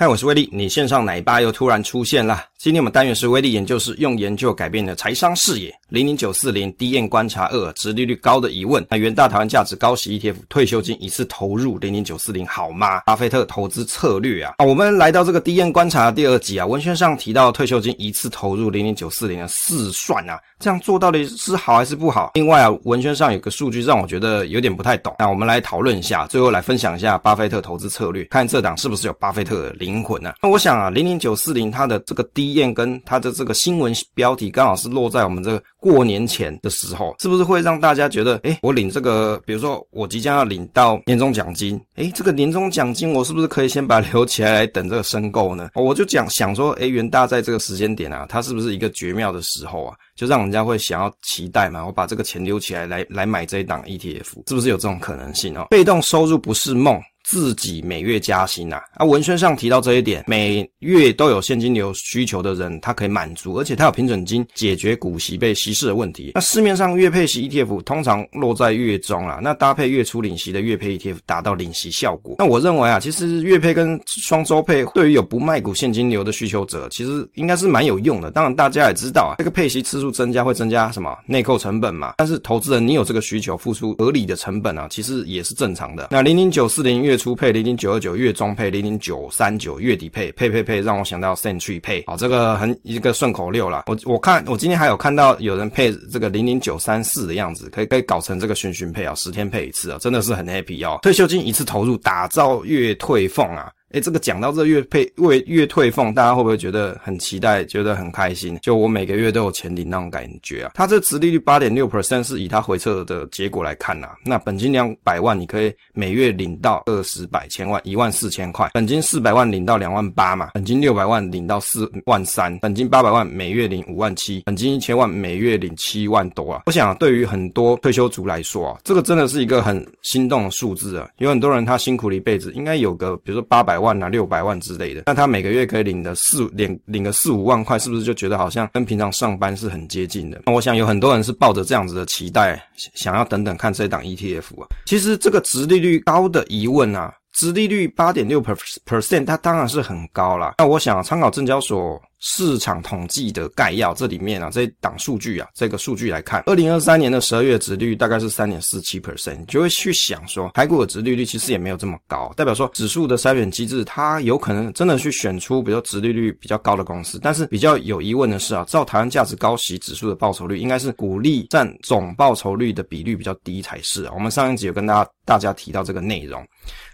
嗨，我是威力，你线上奶爸又突然出现了。今天我们单元是威力研究室，用研究改变你的财商视野。零零九四零 DM 观察二，殖利率高的疑问。那元大台湾价值高息 ETF 退休金一次投入零零九四零好吗？巴菲特投资策略啊。啊，我们来到这个 DM 观察第二集啊，文宣上提到退休金一次投入零零九四零的试算啊，这样做到底是好还是不好？另外啊，文宣上有个数据让我觉得有点不太懂。那我们来讨论一下，最后来分享一下巴菲特投资策略，看这档是不是有巴菲特的灵魂呢？那我想啊，零零九四零它的这个低验跟它的这个新闻标题刚好是落在我们这个过年前的时候，是不是会让大家觉得，诶，我领这个，比如说我即将要领到年终奖金，诶，这个年终奖金我是不是可以先把它留起来来等这个申购呢？我就讲想说，诶，元大在这个时间点啊，它是不是一个绝妙的时候啊？就让人家会想要期待嘛，我把这个钱留起来来来买这一档 ETF，是不是有这种可能性哦？被动收入不是梦。自己每月加薪呐，啊，文宣上提到这一点，每月都有现金流需求的人，他可以满足，而且他有平准金解决股息被稀释的问题。那市面上月配息 ETF 通常落在月中啊，那搭配月初领息的月配 ETF 达到领息效果。那我认为啊，其实月配跟双周配对于有不卖股现金流的需求者，其实应该是蛮有用的。当然大家也知道啊，这个配息次数增加会增加什么内扣成本嘛，但是投资人你有这个需求，付出合理的成本啊，其实也是正常的。那零零九四零月初配零零九二九月中配零零九三九月底配配配配，让我想到 Century 配，好，这个很一个顺口溜啦。我我看我今天还有看到有人配这个零零九三四的样子，可以可以搞成这个循循配啊，十天配一次啊，真的是很 happy 哦。退休金一次投入，打造月退俸啊。诶，这个讲到这月配月月退俸，大家会不会觉得很期待，觉得很开心？就我每个月都有钱领那种感觉啊！它这殖利率八点六 percent 是以它回撤的结果来看呐、啊。那本金两百万，你可以每月领到二十百千万一万四千块，本金四百万领到两万八嘛，本金六百万领到四万三，本金八百万每月领五万七，本金一千万每月领七万多啊！我想对于很多退休族来说啊，这个真的是一个很心动的数字啊！有很多人他辛苦了一辈子，应该有个比如说八百万啊，六百万之类的，那他每个月可以领的四领领个四五万块，是不是就觉得好像跟平常上班是很接近的？那我想有很多人是抱着这样子的期待，想要等等看这档 ETF 啊。其实这个殖利率高的疑问啊，殖利率八点六 percent，它当然是很高啦。那我想参考证交所。市场统计的概要，这里面啊，这一档数据啊，这个数据来看，二零二三年的十二月值率大概是三点四七 percent，你就会去想说，台股的值利率其实也没有这么高，代表说指数的筛选机制，它有可能真的去选出比较值利率比较高的公司。但是比较有疑问的是啊，照台湾价值高息指数的报酬率，应该是股利占总报酬率的比率比较低才是啊。我们上一集有跟大家大家提到这个内容。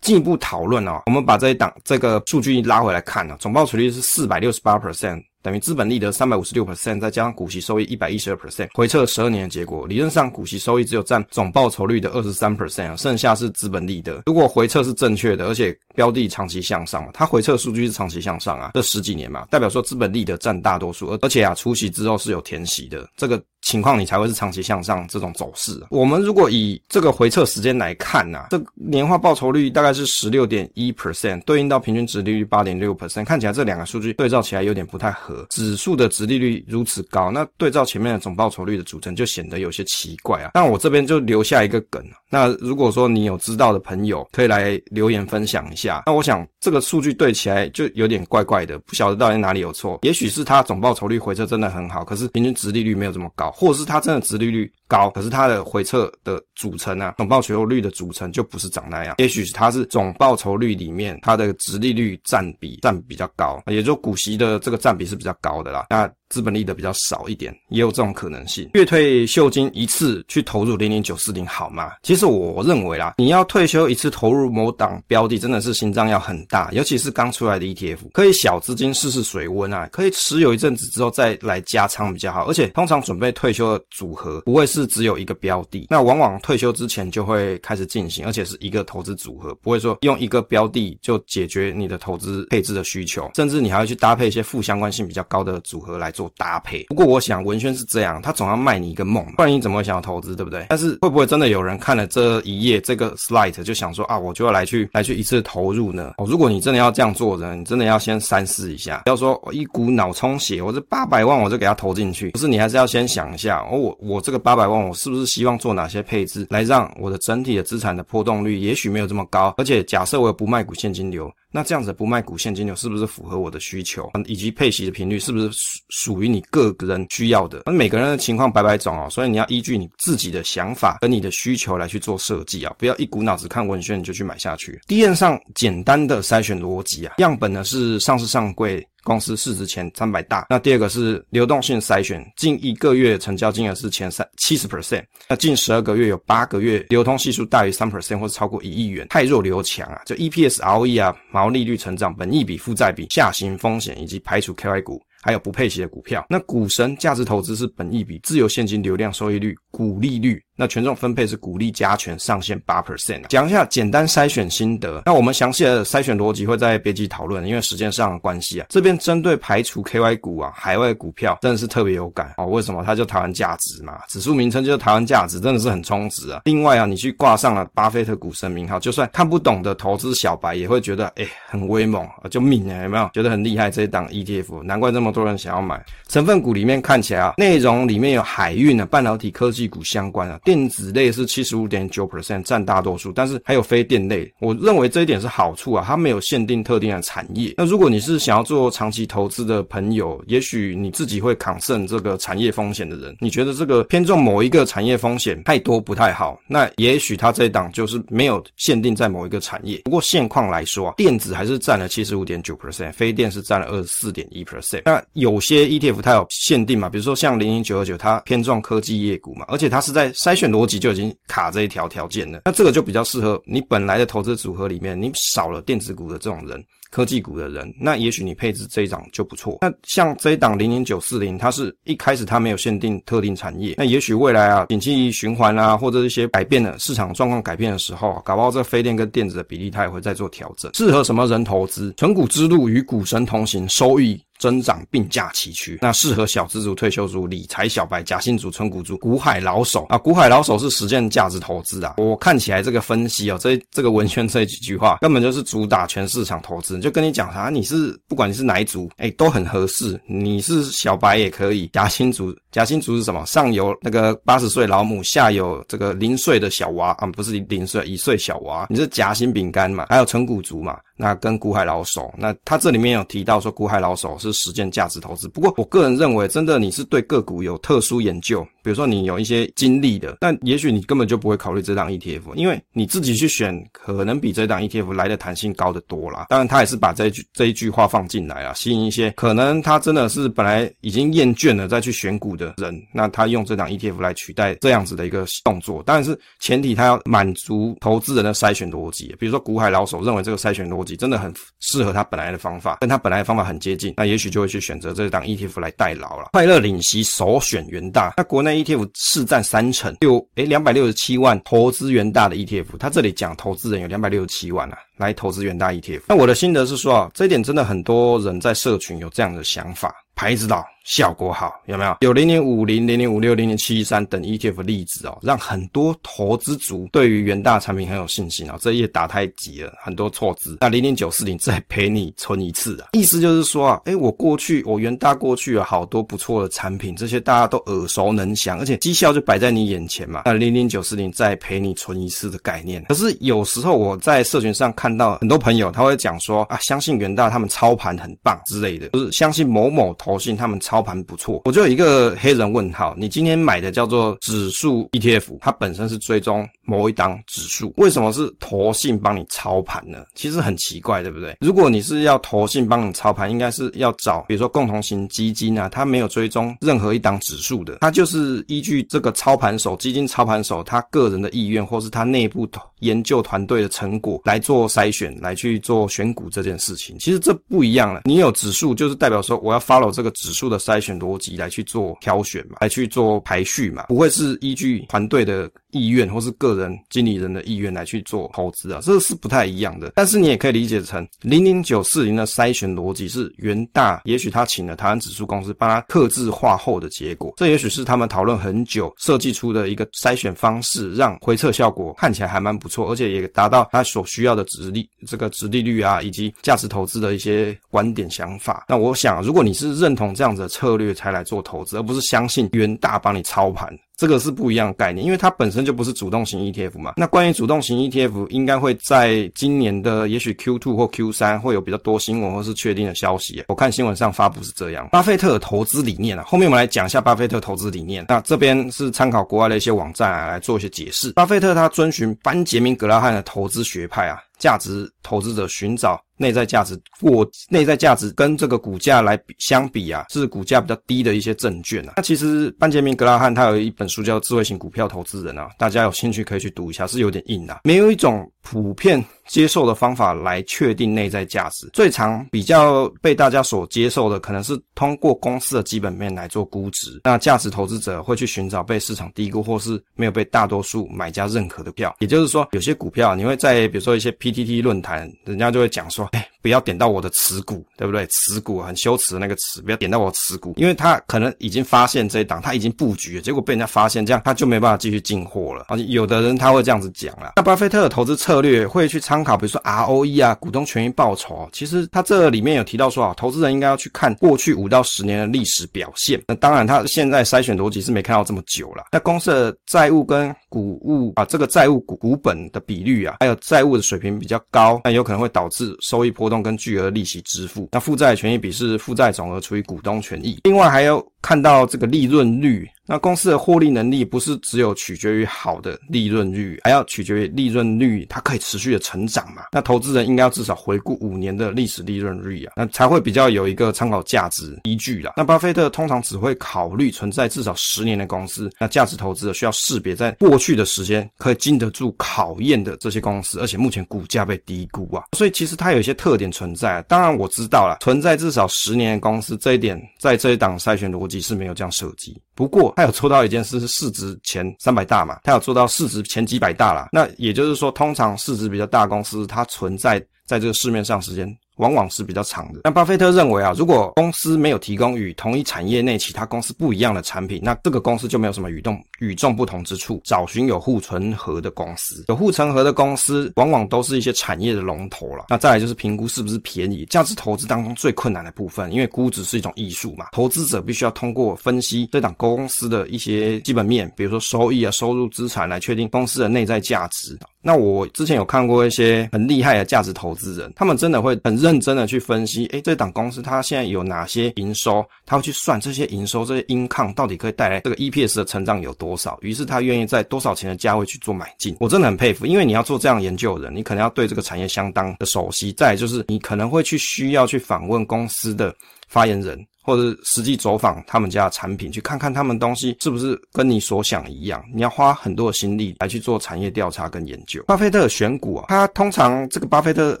进一步讨论哦，我们把这一档这个数据拉回来看呢，总报酬率是四百六十八 percent，等于资本利得三百五十六 percent，再加上股息收益一百一十二 percent，回撤十二年的结果，理论上股息收益只有占总报酬率的二十三 percent，剩下是资本利得。如果回撤是正确的，而且标的长期向上嘛，它回撤数据是长期向上啊，这十几年嘛，代表说资本利得占大多数，而而且啊，出息之后是有填息的，这个。情况你才会是长期向上这种走势。我们如果以这个回撤时间来看呐、这年化报酬率大概是十六点一 percent，对应到平均值利率八点六 percent，看起来这两个数据对照起来有点不太合。指数的值利率如此高，那对照前面的总报酬率的组成就显得有些奇怪啊。但我这边就留下一个梗，那如果说你有知道的朋友，可以来留言分享一下。那我想这个数据对起来就有点怪怪的，不晓得到底哪里有错。也许是它总报酬率回撤真的很好，可是平均值利率没有这么高。或者是它真的值利率高，可是它的回撤的组成啊，总报酬率的组成就不是长那样。也许它是总报酬率里面它的殖利率占比占比较高，也就股息的这个占比是比较高的啦。那资本利得比较少一点，也有这种可能性。月退休金一次去投入零零九四零好吗？其实我认为啦，你要退休一次投入某档标的，真的是心脏要很大，尤其是刚出来的 ETF，可以小资金试试水温啊，可以持有一阵子之后再来加仓比较好。而且通常准备退休的组合不会是是只有一个标的，那往往退休之前就会开始进行，而且是一个投资组合，不会说用一个标的就解决你的投资配置的需求，甚至你还会去搭配一些负相关性比较高的组合来做搭配。不过我想文轩是这样，他总要卖你一个梦，不然你怎么会想要投资，对不对？但是会不会真的有人看了这一页这个 slide 就想说啊，我就要来去来去一次投入呢？哦，如果你真的要这样做的，你真的要先三思一下，不要说我一股脑充血，我这八百万我就给他投进去，不是你还是要先想一下，哦，我我这个八百万我是不是希望做哪些配置，来让我的整体的资产的波动率也许没有这么高，而且假设我有不卖股现金流。那这样子不卖股现金流是不是符合我的需求？以及配息的频率是不是属于你个人需要的？那每个人的情况百百种哦，所以你要依据你自己的想法跟你的需求来去做设计啊，不要一股脑子看文宣你就去买下去。DM 上简单的筛选逻辑啊，样本呢是上市上柜。公司市值前三百大，那第二个是流动性筛选，近一个月成交金额是前三七十 percent，那近十二个月有八个月流通系数大于三 percent 或者超过一亿元，太弱流强啊，就 EPS、ROE 啊，毛利率成长、本益比、负债比、下行风险以及排除 KY 股。还有不配息的股票，那股神价值投资是本益比、自由现金流量收益率、股利率，那权重分配是股利加权上限八 percent。讲一下简单筛选心得，那我们详细的筛选逻辑会在别集讨论，因为时间上的关系啊。这边针对排除 KY 股啊，海外股票真的是特别有感哦。为什么？它叫台湾价值嘛，指数名称就是台湾价值，真的是很充值啊。另外啊，你去挂上了巴菲特股神名号，就算看不懂的投资小白也会觉得哎、很威猛啊，就命啊，有没有？觉得很厉害这一档 ETF，难怪这么。多人想要买成分股里面看起来啊，内容里面有海运啊、半导体科技股相关啊，电子类是七十五点九 percent 占大多数，但是还有非电类。我认为这一点是好处啊，它没有限定特定的产业。那如果你是想要做长期投资的朋友，也许你自己会扛胜这个产业风险的人，你觉得这个偏重某一个产业风险太多不太好，那也许它这一档就是没有限定在某一个产业。不过现况来说啊，电子还是占了七十五点九 percent，非电是占了二十四点一 percent。那有些 ETF 它有限定嘛，比如说像零零九二九，它偏重科技业股嘛，而且它是在筛选逻辑就已经卡这一条条件了。那这个就比较适合你本来的投资组合里面，你少了电子股的这种人，科技股的人，那也许你配置这一档就不错。那像这一档零零九四零，它是一开始它没有限定特定产业，那也许未来啊，景气循环啊，或者一些改变的市场状况改变的时候，搞不好这非电跟电子的比例它也会再做调整。适合什么人投资？纯股之路与股神同行，收益。增长并驾齐驱，那适合小资族、退休族、理财小白、假心族、村股族、股海老手啊！股海老手是实践价值投资啊！我看起来这个分析哦，这这个文宣这几句话根本就是主打全市场投资，就跟你讲啊，你是不管你是哪一族，哎，都很合适。你是小白也可以，假心族，假心族是什么？上有那个八十岁老母，下有这个零岁的小娃啊，不是零岁，一岁小娃，你是夹心饼干嘛？还有存股族嘛？那跟股海老手，那他这里面有提到说，股海老手是实践价值投资。不过我个人认为，真的你是对个股有特殊研究，比如说你有一些经历的，那也许你根本就不会考虑这档 ETF，因为你自己去选，可能比这档 ETF 来的弹性高得多啦。当然，他也是把这句这一句话放进来啊，吸引一些可能他真的是本来已经厌倦了再去选股的人，那他用这档 ETF 来取代这样子的一个动作。当然是前提他要满足投资人的筛选逻辑，比如说股海老手认为这个筛选逻辑。真的很适合他本来的方法，跟他本来的方法很接近，那也许就会去选择这档 ETF 来代劳了。快乐领息首选元大，那国内 ETF 市占三成，有诶两百六十七万投资元大的 ETF，他这里讲投资人有两百六十七万啊，来投资元大 ETF。那我的心得是说啊，这一点真的很多人在社群有这样的想法，牌子老。效果好有没有？有零零五零、零零五六、零零七一三等 ETF 例子哦，让很多投资族对于元大产品很有信心啊、哦。这页打太急了，很多错字。那零零九四零再陪你存一次啊，意思就是说啊，哎，我过去我元大过去有好多不错的产品，这些大家都耳熟能详，而且绩效就摆在你眼前嘛。那零零九四零再陪你存一次的概念。可是有时候我在社群上看到很多朋友他会讲说啊，相信元大他们操盘很棒之类的，就是相信某某投投信他们操。盘不错，我就有一个黑人问号。你今天买的叫做指数 ETF，它本身是追踪某一档指数，为什么是投信帮你操盘呢？其实很奇怪，对不对？如果你是要投信帮你操盘，应该是要找比如说共同型基金啊，它没有追踪任何一档指数的，它就是依据这个操盘手基金操盘手他个人的意愿，或是他内部投研究团队的成果来做筛选，来去做选股这件事情。其实这不一样了。你有指数，就是代表说我要 follow 这个指数的筛选逻辑来去做挑选嘛，来去做排序嘛，不会是依据团队的意愿或是个人经理人的意愿来去做投资啊，这是不太一样的。但是你也可以理解成零零九四零的筛选逻辑是元大，也许他请了台湾指数公司帮他客制化后的结果，这也许是他们讨论很久设计出的一个筛选方式，让回测效果看起来还蛮不错，而且也达到他所需要的值利这个值利率啊，以及价值投资的一些观点想法。那我想，如果你是认同这样子的策略才来做投资，而不是相信元大帮你操盘。这个是不一样的概念，因为它本身就不是主动型 ETF 嘛。那关于主动型 ETF，应该会在今年的也许 Q2 或 Q3 会有比较多新闻或是确定的消息。我看新闻上发布是这样。巴菲特的投资理念啊，后面我们来讲一下巴菲特投资理念。那这边是参考国外的一些网站啊，来做一些解释。巴菲特他遵循班杰明格拉汉的投资学派啊，价值投资者寻找。内在价值过内在价值跟这个股价来比相比啊，是股价比较低的一些证券啊。那其实班杰明格拉汉他有一本书叫《智慧型股票投资人》啊，大家有兴趣可以去读一下，是有点硬的啊。没有一种普遍接受的方法来确定内在价值，最常比较被大家所接受的，可能是通过公司的基本面来做估值。那价值投资者会去寻找被市场低估或是没有被大多数买家认可的票。也就是说，有些股票你会在比如说一些 PTT 论坛，人家就会讲说，哎，不要点到我的持股，对不对？持股很羞耻的那个词，不要点到我持股，因为他可能已经发现这一档，他已经布局了，结果被人家发现，这样他就没办法继续进货了。而且有的人他会这样子讲啦。那巴菲特的投资策略会去参考，比如说 ROE 啊，股东权益报酬。其实他这里面有提到说啊，投资人应该要去看过去五到十年的历史表现。那当然，他现在筛选逻辑是没看到这么久了。那公司的债务跟股务啊，这个债务股股本的比率啊，还有债务的水平比较高，那有可能会导致收益波动跟巨额利息支付。那负债权益比是负债总额除以股东权益。另外还有看到这个利润率。那公司的获利能力不是只有取决于好的利润率，还要取决于利润率它可以持续的成长嘛？那投资人应该要至少回顾五年的历史利润率啊，那才会比较有一个参考价值依据啦。那巴菲特通常只会考虑存在至少十年的公司，那价值投资者需要识别在过去的时间可以经得住考验的这些公司，而且目前股价被低估啊，所以其实它有一些特点存在。当然我知道了，存在至少十年的公司这一点，在这一档筛选逻辑是没有这样设计。不过，他有抽到一件事是市值前三百大嘛，他有做到市值前几百大啦。那也就是说，通常市值比较大公司，它存在在这个市面上时间。往往是比较长的。那巴菲特认为啊，如果公司没有提供与同一产业内其他公司不一样的产品，那这个公司就没有什么与众与众不同之处。找寻有护城河的公司，有护城河的公司往往都是一些产业的龙头了。那再来就是评估是不是便宜。价值投资当中最困难的部分，因为估值是一种艺术嘛，投资者必须要通过分析这档公司的一些基本面，比如说收益啊、收入、资产，来确定公司的内在价值。那我之前有看过一些很厉害的价值投资人，他们真的会很认真的去分析，诶，这档公司它现在有哪些营收，他会去算这些营收、这些盈抗到底可以带来这个 EPS 的成长有多少，于是他愿意在多少钱的价位去做买进。我真的很佩服，因为你要做这样研究的人，你可能要对这个产业相当的熟悉，再就是你可能会去需要去访问公司的发言人。或者实际走访他们家的产品，去看看他们东西是不是跟你所想一样。你要花很多的心力来去做产业调查跟研究。巴菲特选股啊，他通常这个巴菲特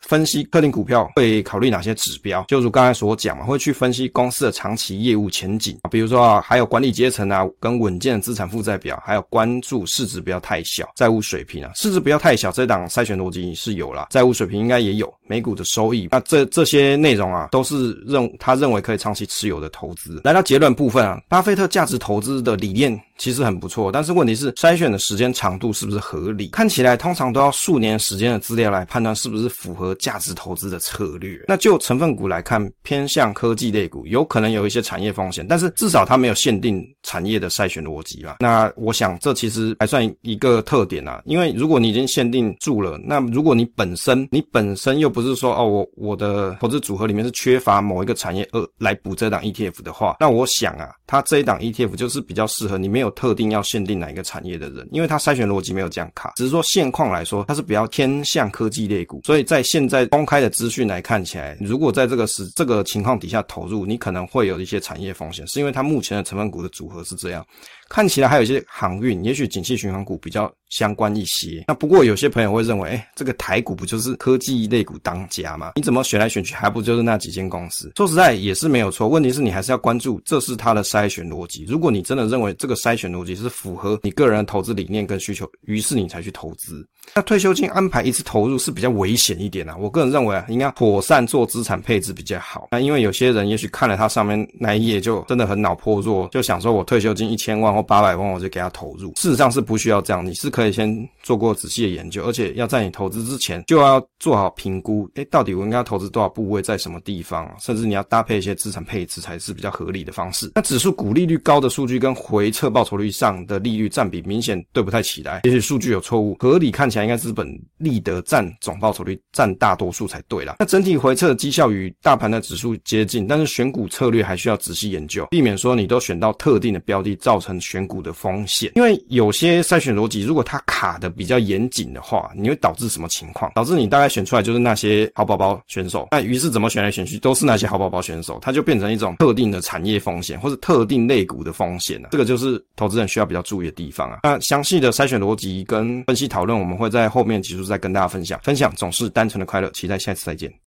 分析特定股票会考虑哪些指标？就如刚才所讲嘛，会去分析公司的长期业务前景，比如说啊，还有管理阶层啊，跟稳健的资产负债表，还有关注市值不要太小，债务水平啊，市值不要太小，这档筛选逻辑是有啦，债务水平应该也有，每股的收益，那这这些内容啊，都是认他认为可以长期持持。有的投资，来到结论部分啊，巴菲特价值投资的理念其实很不错，但是问题是筛选的时间长度是不是合理？看起来通常都要数年时间的资料来判断是不是符合价值投资的策略。那就成分股来看，偏向科技类股，有可能有一些产业风险，但是至少它没有限定产业的筛选逻辑吧？那我想这其实还算一个特点啊，因为如果你已经限定住了，那如果你本身你本身又不是说哦，我我的投资组合里面是缺乏某一个产业而来补这档。ETF 的话，那我想啊，它这一档 ETF 就是比较适合你没有特定要限定哪一个产业的人，因为它筛选逻辑没有这样卡，只是说现况来说，它是比较偏向科技类股，所以在现在公开的资讯来看起来，如果在这个时这个情况底下投入，你可能会有一些产业风险，是因为它目前的成分股的组合是这样。看起来还有一些航运，也许景气循环股比较相关一些。那不过有些朋友会认为，哎，这个台股不就是科技类股当家吗？你怎么选来选去还不就是那几间公司？说实在也是没有错。问题是你还是要关注，这是它的筛选逻辑。如果你真的认为这个筛选逻辑是符合你个人的投资理念跟需求，于是你才去投资。那退休金安排一次投入是比较危险一点啊。我个人认为啊，应该妥善做资产配置比较好。那因为有些人也许看了它上面那一页就真的很脑破弱，就想说我退休金一千万或八百万我就给他投入。事实上是不需要这样，你是可以先做过仔细的研究，而且要在你投资之前就要做好评估。诶，到底我应该投资多少部位在什么地方？甚至你要搭配一些资产配置才是比较合理的方式。那指数股利率高的数据跟回撤报酬率上的利率占比明显对不太起来，也许数据有错误，合理看起来应该资本利得占总报酬率占大多数才对啦。那整体回撤的绩效与大盘的指数接近，但是选股策略还需要仔细研究，避免说你都选到特定的标的，造成选股的风险。因为有些筛选逻辑，如果它卡得比较严谨的话，你会导致什么情况？导致你大概选出来就是那些好宝宝选手，那于是怎么选来选去都是那些好宝宝选手，它就变成一种特定的产业风险或是特定类股的风险了。这个就是投资人需要比较注意的地方啊。那详细的筛选逻辑跟分析讨论，我们会在后面集数再跟大家分享。分享总是单纯的快乐，期待下次再见。